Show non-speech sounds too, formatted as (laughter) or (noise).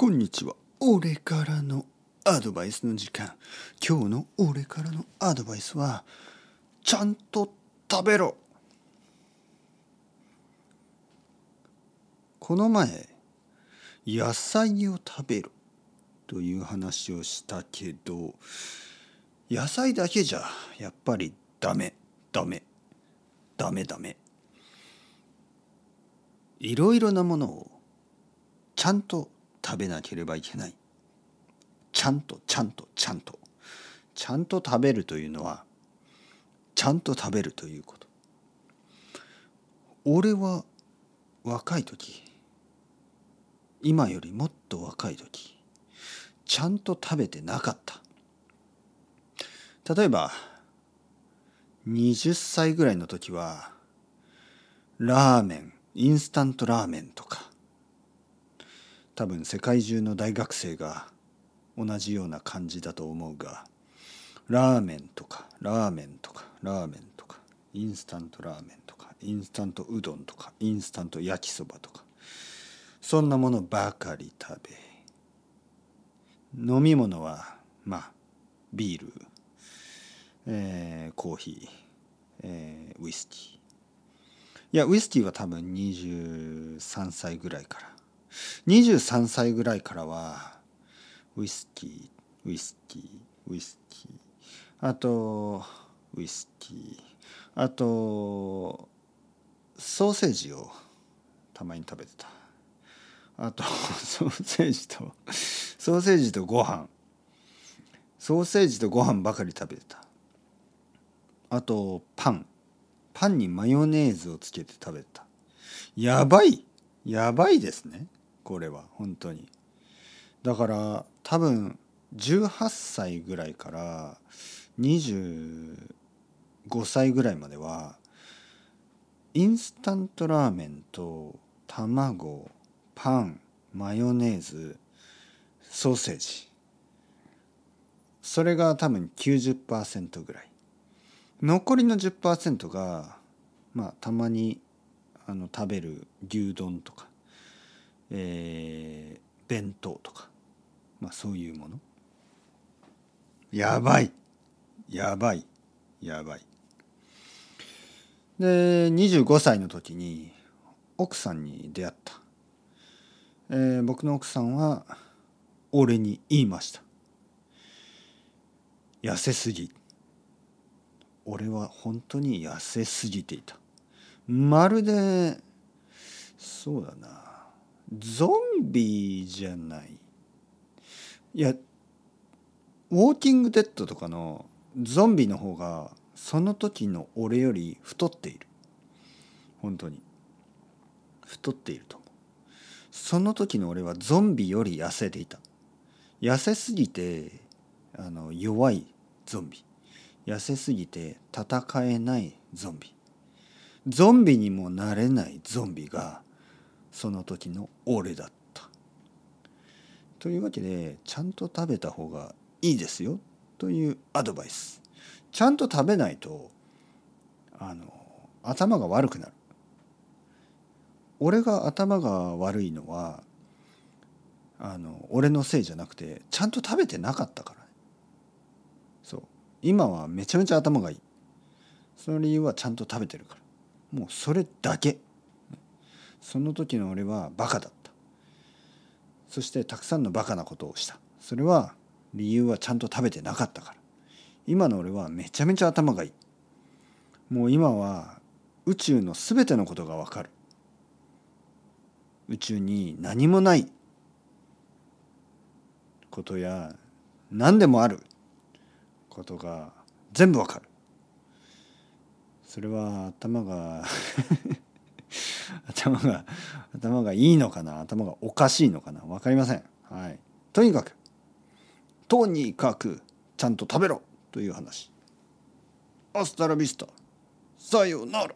こんにちは。俺からのアドバイスの時間。今日の俺からのアドバイスは、ちゃんと食べろ。この前、野菜を食べろという話をしたけど、野菜だけじゃやっぱりダメ、ダメ、ダメダメ。いろいろなものをちゃんと食べなければいけない。ちゃんとちゃんとちゃんと。ちゃんと食べるというのはちゃんと食べるということ。俺は若い時今よりもっと若い時ちゃんと食べてなかった例えば20歳ぐらいの時はラーメンインスタントラーメンとか多分世界中の大学生が同じような感じだと思うがラーメンとかラーメンとかラーメンとかインスタントラーメンとかインスタントうどんとかインスタント焼きそばとかそんなものばかり食べ飲み物はまあビール、えー、コーヒー、えー、ウイスキー。いやウイスキーは多分23歳ぐらいから23歳ぐらいからはウイスキーウイスキーウイスキー。あとウイスキー。あとソーセージをたまに食べてた。あと (laughs) ソーセージとソーセージとご飯。ソーセージとご飯ばかり食べてた。あとパン。パンにマヨネーズをつけて食べた。やばい！やばいですね。これは本当に。だから多分18歳ぐらいから25歳ぐらいまではインスタントラーメンと卵パンマヨネーズソーセージ。それが多分90%ぐらい。残りの10%がまあたまにあの食べる牛丼とか。えー、弁当とか、まあ、そういうもの。やばい。やばい。やばい。で25歳の時に奥さんに出会った、えー、僕の奥さんは俺に言いました。痩せすぎ。俺は本当に痩せすぎていた。まるでそうだな。ゾンビじゃない。いやウォーキングデッドとかのゾンビの方がその時の俺より太っている。本当に。太っていると思う。その時の俺はゾンビより痩せていた。痩せすぎてあの弱いゾンビ。痩せすぎて戦えないゾンビ。ゾンビにもなれないゾンビがその時の俺だった。というわけでちゃんと食べた方がいいですよ。というアドバイス。ちゃんと食べないとあの頭が悪くなる。俺が頭が悪いのはあの俺のせいじゃなくてちゃんと食べてなかったからね。そう。今はめちゃめちゃ頭がいい。その理由はちゃんと食べてるから。もうそれだけ。その時の俺はバカだった。そしてたくさんのバカなことをした。それは理由はちゃんと食べてなかったから。今の俺はめちゃめちゃ頭がいい。もう今は宇宙の全てのことがわかる。宇宙に何もないことや何でもある。ことが全部わかる。それは頭が (laughs) 頭が頭がいいのかな？頭がおかしいのかな？分かりません。はい。とにかくとにかくちゃんと食べろという話。アスタラビスタさようなら。